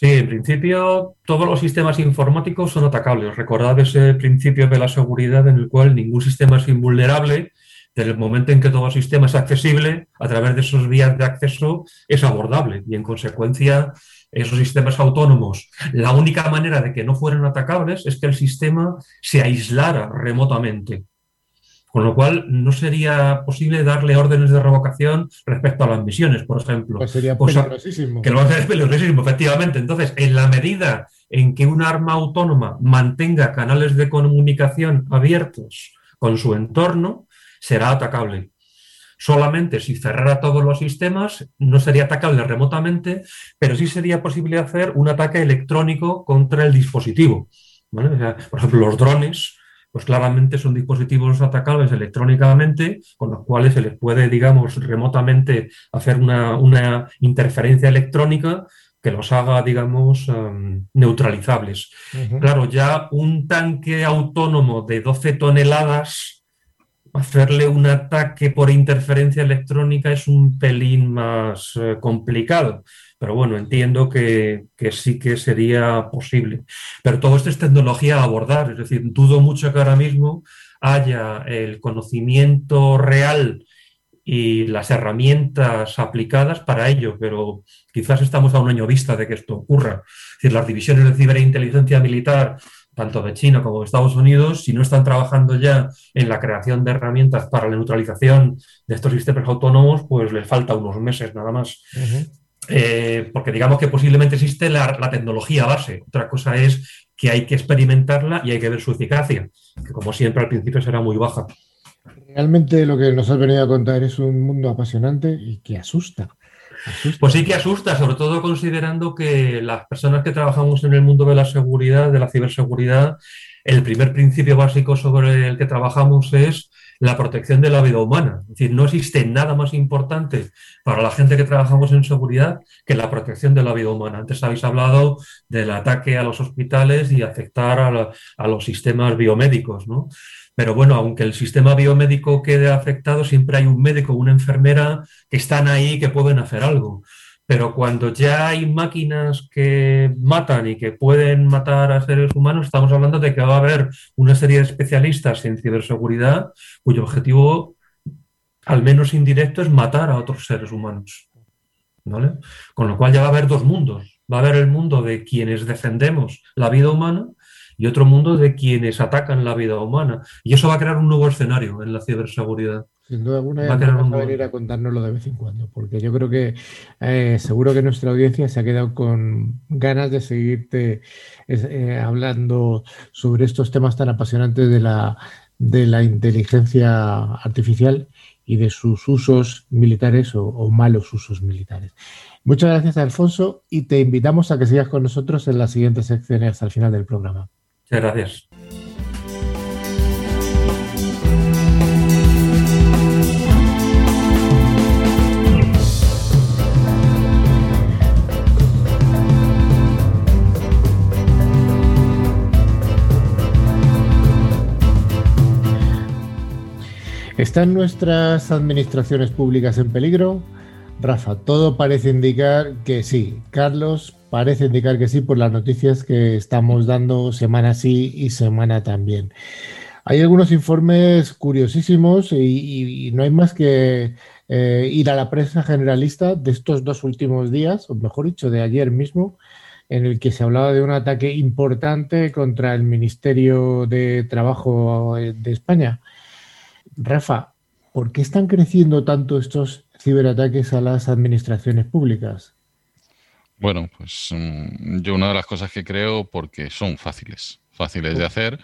Sí, en principio todos los sistemas informáticos son atacables. Recordad ese principio de la seguridad en el cual ningún sistema es invulnerable. Desde el momento en que todo sistema es accesible, a través de esos vías de acceso es abordable y en consecuencia esos sistemas autónomos, la única manera de que no fueran atacables es que el sistema se aislara remotamente. Con lo cual, no sería posible darle órdenes de revocación respecto a las misiones, por ejemplo. Pues sería peligrosísimo. Que lo va a hacer peligrosísimo, efectivamente. Entonces, en la medida en que un arma autónoma mantenga canales de comunicación abiertos con su entorno, será atacable. Solamente si cerrara todos los sistemas, no sería atacable remotamente, pero sí sería posible hacer un ataque electrónico contra el dispositivo. por ejemplo, los drones pues claramente son dispositivos atacables electrónicamente, con los cuales se les puede, digamos, remotamente hacer una, interferencia electrónica que los haga, digamos, em, neutralizables. Claro, ya un tanque autónomo de 12 toneladas, hacerle un ataque por interferencia electrónica es un pelín más eh, complicado. Pero bueno, entiendo que, sí que sería posible. Pero todo esto es tecnología a abordar, es decir, dudo mucho que ahora mismo haya el conocimiento real y las herramientas aplicadas para ello, pero quizás estamos a un año vista de que esto ocurra. Es decir, las divisiones de ciberinteligencia militar, tanto de China como de Estados Unidos, si no están trabajando ya en la creación de herramientas para la neutralización de estos sistemas autónomos, pues les falta unos meses nada más. Eh, porque digamos que posiblemente existe la, tecnología base. Otra cosa es que hay que experimentarla y hay que ver su eficacia, que como siempre al principio será muy baja. Realmente lo que nos has venido a contar es un mundo apasionante y que asusta. Pues sí que asusta, sobre todo considerando que las personas que trabajamos en el mundo de la seguridad, de la ciberseguridad, el primer principio básico sobre el que trabajamos es la protección de la vida humana. Es decir, no existe nada más importante para la gente que trabajamos en seguridad que la protección de la vida humana. Antes habéis hablado del ataque a los hospitales y afectar a, los sistemas biomédicos, ¿no? Pero bueno, aunque el sistema biomédico quede afectado, siempre hay un médico una enfermera que están ahí que pueden hacer algo. Pero cuando ya hay máquinas que matan y que pueden matar a seres humanos, estamos hablando de que va a haber una serie de especialistas en ciberseguridad cuyo objetivo, al menos indirecto, es matar a otros seres humanos. Con lo cual ya va a haber dos mundos. Va a haber el mundo de quienes defendemos la vida humana y otro mundo de quienes atacan la vida humana. Y eso va a crear un nuevo escenario en la ciberseguridad. Sin duda alguna, va a, venir a contárnoslo de vez en cuando, porque yo creo que eh, seguro que nuestra audiencia se ha quedado con ganas de seguirte eh, hablando sobre estos temas tan apasionantes de la, de la inteligencia artificial y de sus usos militares o, malos usos militares. Muchas gracias, Alfonso, y te invitamos a que sigas con nosotros en las siguientes secciones al final del programa. Muchas gracias. ¿Están nuestras administraciones públicas en peligro? Rafa, todo parece indicar que sí. Carlos, parece indicar que sí por las noticias que estamos dando semana sí y semana también. Hay algunos informes curiosísimos y, no hay más que eh, ir a la prensa generalista de estos dos últimos días, o mejor dicho, de ayer mismo, en el que se hablaba de un ataque importante contra el Ministerio de Trabajo de España. Rafa, ¿por qué están creciendo tanto estos ciberataques a las administraciones públicas? Bueno, pues mm, yo una de las cosas que creo porque son fáciles, fáciles de hacer.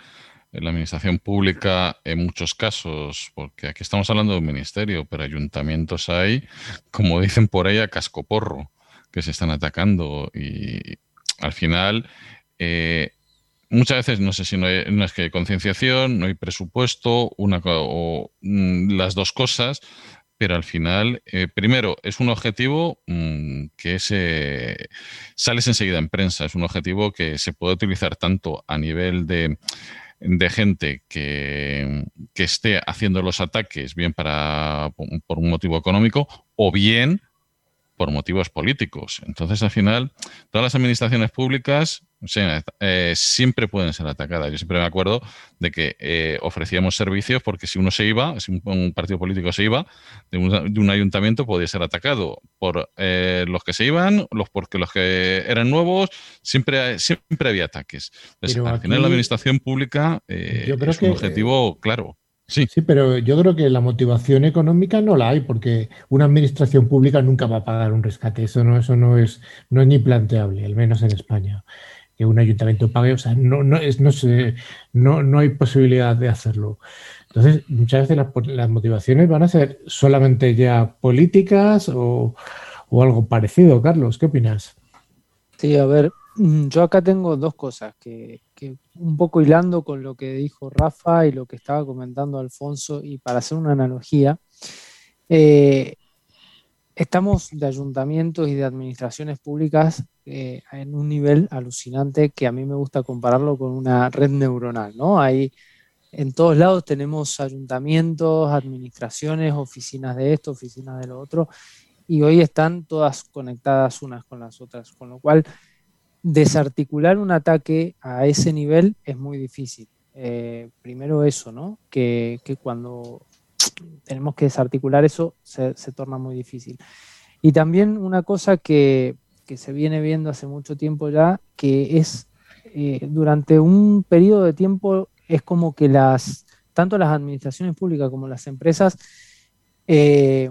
En la administración pública, en muchos casos, porque aquí estamos hablando de un ministerio, pero ayuntamientos hay, como dicen por ahí, a cascoporro, que se están atacando. Y al final, eh, muchas veces no sé si no, es que hay concienciación, no hay presupuesto, una o mm, las dos cosas, pero al final, eh, primero, es un objetivo mm, que se sales enseguida en prensa, es un objetivo que se puede utilizar tanto a nivel de, gente que, que, esté haciendo los ataques, bien para por un motivo económico, o bien por motivos políticos. Entonces, al final, todas las administraciones públicas eh, siempre pueden ser atacadas. Yo siempre me acuerdo de que eh, ofrecíamos servicios porque si uno se iba, si un, partido político se iba de un, ayuntamiento, podía ser atacado por eh, los que se iban, los porque los que eran nuevos, siempre, siempre había ataques. al final, la administración pública es un objetivo claro. Sí. sí, pero yo creo que la motivación económica no la hay, porque una administración pública nunca va a pagar un rescate. Eso no, eso no es, no es ni planteable, al menos en España. Que un ayuntamiento pague, o sea, no, no, es, no, no, no hay posibilidad de hacerlo. Entonces, muchas veces las, motivaciones van a ser solamente ya políticas o, o algo parecido. Carlos, ¿qué opinas? Sí, a ver, Mm, yo acá tengo dos cosas que, un poco hilando con lo que dijo Rafa y lo que estaba comentando Alfonso y para hacer una analogía, eh, estamos de ayuntamientos y de administraciones públicas eh, en un nivel alucinante que a mí me gusta compararlo con una red neuronal, ¿no? Ahí en todos lados tenemos ayuntamientos, administraciones, oficinas de esto, oficinas de lo otro, y hoy están todas conectadas unas con las otras, con lo cual desarticular un ataque a ese nivel es muy difícil. Eh, primero eso, ¿no? Que, cuando tenemos que desarticular eso se, torna muy difícil. Y también una cosa que, se viene viendo hace mucho tiempo ya, que es eh, durante un periodo de tiempo es como que las, tanto las administraciones públicas como las empresas eh,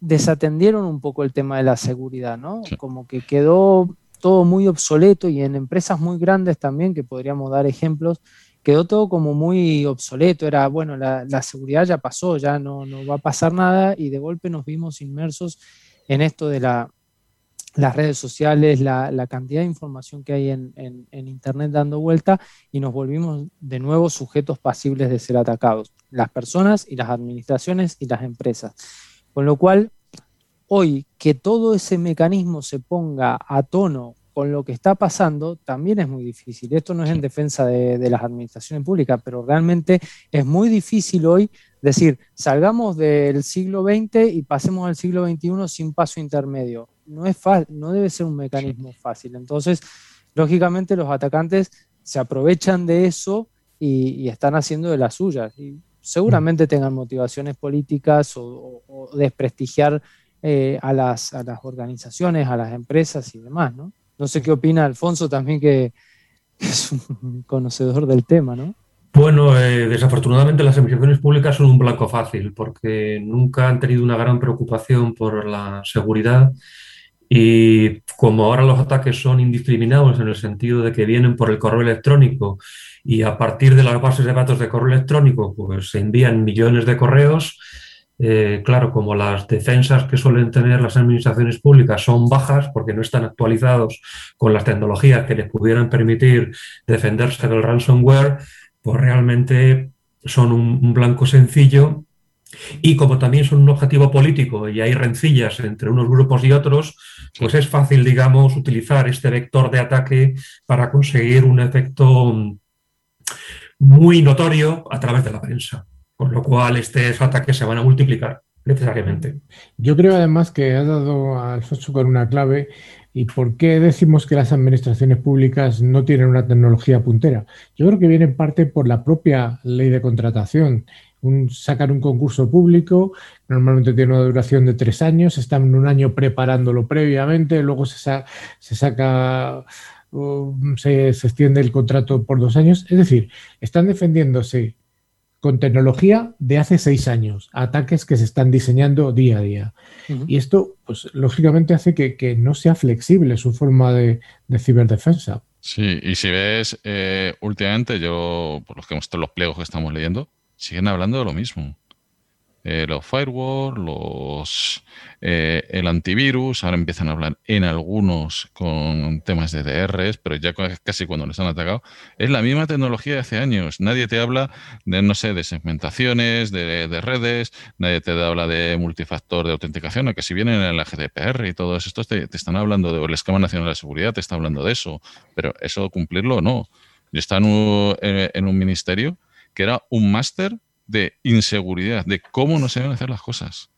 desatendieron un poco el tema de la seguridad, ¿no? Como que quedó todo muy obsoleto y en empresas muy grandes también, que podríamos dar ejemplos, quedó todo como muy obsoleto. Era, bueno, la, seguridad ya pasó, ya no, no, va a pasar nada y de golpe nos vimos inmersos en esto de la, las redes sociales, la, la, cantidad de información que hay en, en, Internet dando vuelta y nos volvimos de nuevo sujetos pasibles de ser atacados, las personas y las administraciones y las empresas. Con lo cual, hoy que todo ese mecanismo se ponga a tono con lo que está pasando también es muy difícil. Esto no es en defensa de, las administraciones públicas, pero realmente es muy difícil hoy decir, salgamos del siglo XX y pasemos al siglo XXI sin paso intermedio. No, es no debe ser un mecanismo fácil. Entonces, lógicamente los atacantes se aprovechan de eso y, están haciendo de las suyas. Y seguramente tengan motivaciones políticas o, o desprestigiar eh, a, las, a las organizaciones, a las empresas y demás, ¿no? No sé qué opina Alfonso también, que es un conocedor del tema, ¿no? Bueno, eh, desafortunadamente las administraciones públicas son un blanco fácil porque nunca han tenido una gran preocupación por la seguridad y como ahora los ataques son indiscriminados en el sentido de que vienen por el correo electrónico y a partir de las bases de datos de correo electrónico pues se envían millones de correos, eh, claro, como las defensas que suelen tener las administraciones públicas son bajas porque no están actualizados con las tecnologías que les pudieran permitir defenderse del ransomware, pues realmente son un, blanco sencillo y como también son un objetivo político y hay rencillas entre unos grupos y otros, pues es fácil, digamos, utilizar este vector de ataque para conseguir un efecto muy notorio a través de la prensa. Con lo cual, estos ataques se van a multiplicar necesariamente. Yo creo además que ha dado a Alfonso con una clave y por qué decimos que las administraciones públicas no tienen una tecnología puntera. Yo creo que viene en parte por la propia ley de contratación. Un, sacan un concurso público, normalmente tiene una duración de tres años, están un año preparándolo previamente, luego se, se saca, se, se extiende el contrato por dos años. Es decir, están defendiéndose con tecnología de hace seis años, ataques que se están diseñando día a día. Y esto, pues, lógicamente hace que, no sea flexible su forma de, ciberdefensa. Sí, y si ves, eh, últimamente yo, por los que hemos los pliegos que estamos leyendo, siguen hablando de lo mismo. Eh, los firewall, los, eh, el antivirus, ahora empiezan a hablar en algunos con temas de DRs, pero ya casi cuando les han atacado, es la misma tecnología de hace años. Nadie te habla de, no sé, de segmentaciones, de, redes, nadie te habla de multifactor de autenticación, aunque si vienen en la GDPR y todos estos te, están hablando de, el esquema nacional de seguridad te está hablando de eso, pero eso cumplirlo no. Yo estaba en un ministerio que era un máster de inseguridad, de cómo no se deben hacer las cosas.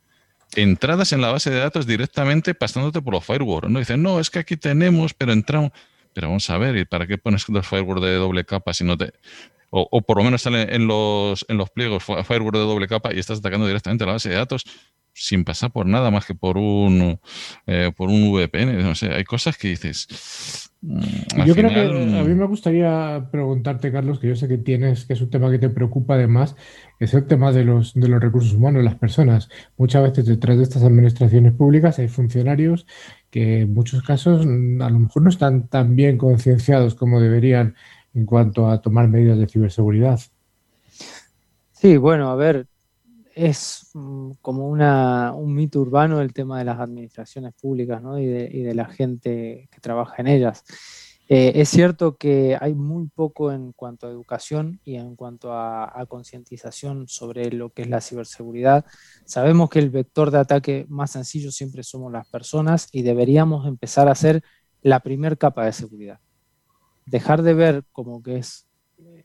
Entradas en la base de datos directamente pasándote por los firewall. No dicen, no, es que aquí tenemos, pero entramos. Pero vamos a ver, ¿y para qué pones los firewall de doble capa si no te. O, por lo menos sale en los, en los pliegos firewall de doble capa y estás atacando directamente a la base de datos sin pasar por nada más que por un, eh, por un VPN. No sé, hay cosas que dices. Mm, yo creo que a mí me gustaría preguntarte, Carlos, que yo sé que tienes, que es un tema que te preocupa además, es el tema de los, de los recursos humanos, las personas. Muchas veces detrás de estas administraciones públicas hay funcionarios que en muchos casos mm, a lo mejor no están tan bien concienciados como deberían en cuanto a tomar medidas de ciberseguridad. Sí, bueno, a ver, es mm, como una, un mito urbano el tema de las administraciones públicas ¿no? y, de, la gente que trabaja en ellas. Eh, es cierto que hay muy poco en cuanto a educación y en cuanto a, concientización sobre lo que es la ciberseguridad. Sabemos que el vector de ataque más sencillo siempre somos las personas y deberíamos empezar a hacer la primer capa de seguridad. Dejar de ver como que es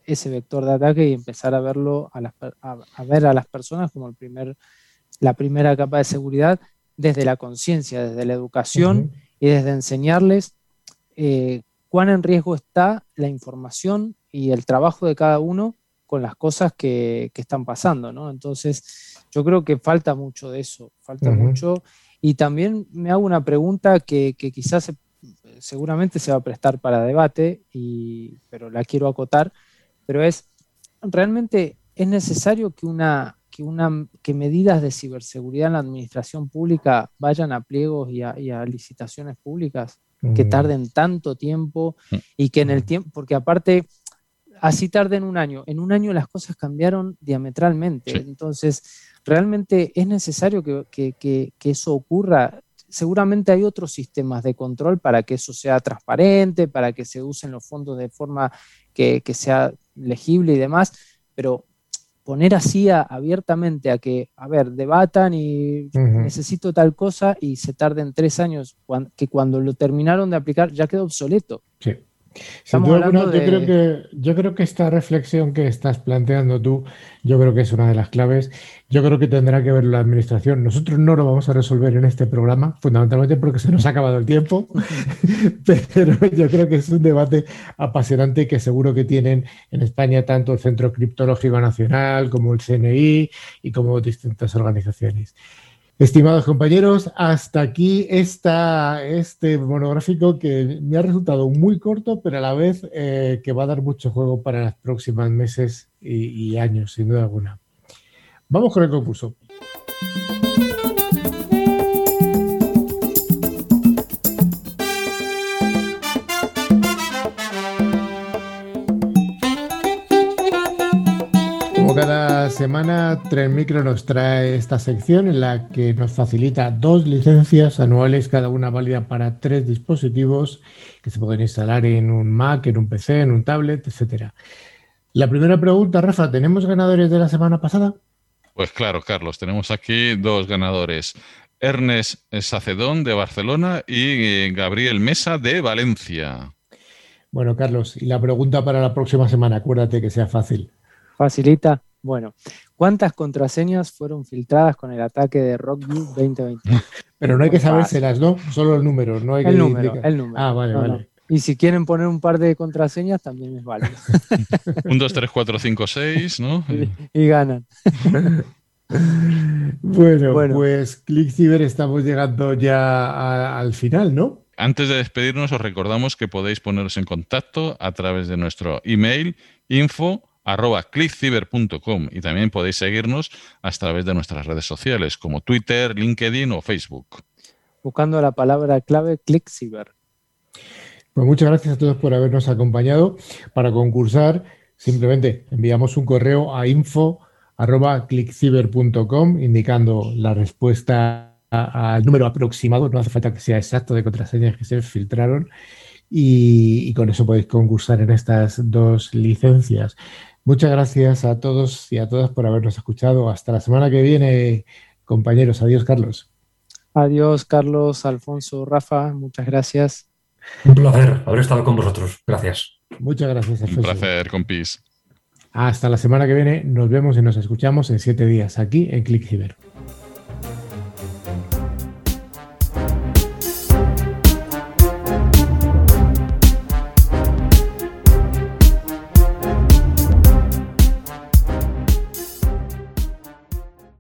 ese vector de ataque y empezar a verlo a, ver a las personas como el primer, la primera capa de seguridad desde la conciencia, desde la educación y desde enseñarles eh, cuán en riesgo está la información y el trabajo de cada uno con las cosas que, están pasando, ¿no? Entonces, yo creo que falta mucho de eso, falta mucho. Y también me hago una pregunta que, quizás seguramente se va a prestar para debate, y, pero la quiero acotar pero es, realmente es necesario que una, que una, que medidas de ciberseguridad en la administración pública vayan a pliegos y a, licitaciones públicas que mm. tarden tanto tiempo y que en el tiempo, porque aparte así tarden un año, en un año las cosas cambiaron diametralmente, entonces realmente es necesario que, que, eso ocurra. Seguramente hay otros sistemas de control para que eso sea transparente, para que se usen los fondos de forma que, sea legible y demás, pero poner así abiertamente a que, a ver, debatan y necesito tal cosa y se tarden tres años, que cuando lo terminaron de aplicar ya quedó obsoleto. Sí yo, creo que, yo creo que esta reflexión que estás planteando tú, yo creo que es una de las claves. Yo creo que tendrá que ver la administración. Nosotros no lo vamos a resolver en este programa, fundamentalmente porque se nos ha acabado el tiempo, pero yo creo que es un debate apasionante que seguro que tienen en España tanto el Centro Criptológico Nacional como el CNI y como distintas organizaciones. Estimados compañeros, hasta aquí está este monográfico que me ha resultado muy corto, pero a la vez eh, que va a dar mucho juego para los próximos meses y años, sin duda alguna. Vamos con el concurso. Cada semana, Tren Micro nos trae esta sección en la que nos facilita dos licencias anuales, cada una válida para tres dispositivos que se pueden instalar en un Mac, en un PC, en un tablet, etcétera. La primera pregunta, Rafa, ¿tenemos ganadores de la semana pasada? Pues claro, Carlos, tenemos aquí dos ganadores. Ernest Sacedón de Barcelona y eh, Gabriel Mesa de Valencia. Bueno, Carlos, y la pregunta para la próxima semana, acuérdate que sea fácil. Facilita. Bueno, ¿cuántas contraseñas fueron filtradas con el ataque de Rockview 2020? Pero no hay que sabérselas, ¿no? Solo el número, no hay el número, el número. Ah, vale, vale. Y si quieren poner un par de contraseñas, también es válido. un, 2, 3, 4, 5, 6, ¿no? Y, ganan. bueno, pues ClickCiber estamos llegando ya al final, ¿no? Antes de despedirnos, os recordamos que podéis poneros en contacto a través de nuestro email info arroba clickciber.com y también podéis seguirnos a través de nuestras redes sociales como Twitter, LinkedIn o Facebook. Buscando la palabra clave ClickCiber. Pues muchas gracias a todos por habernos acompañado. Para concursar, simplemente enviamos un correo a info.clickciber.com indicando la respuesta al número aproximado, no hace falta que sea exacto de contraseñas que se filtraron y, con eso podéis concursar en estas dos licencias. Muchas gracias a todos y a todas por habernos escuchado. Hasta la semana que viene, compañeros. Adiós, Carlos. Adiós, Carlos, Alfonso, Rafa. Muchas gracias. Un placer haber estado con vosotros. Gracias. Muchas gracias, Alfonso. Un placer, compis. Hasta la semana que viene. Nos vemos y nos escuchamos en siete días aquí en ClickCiber.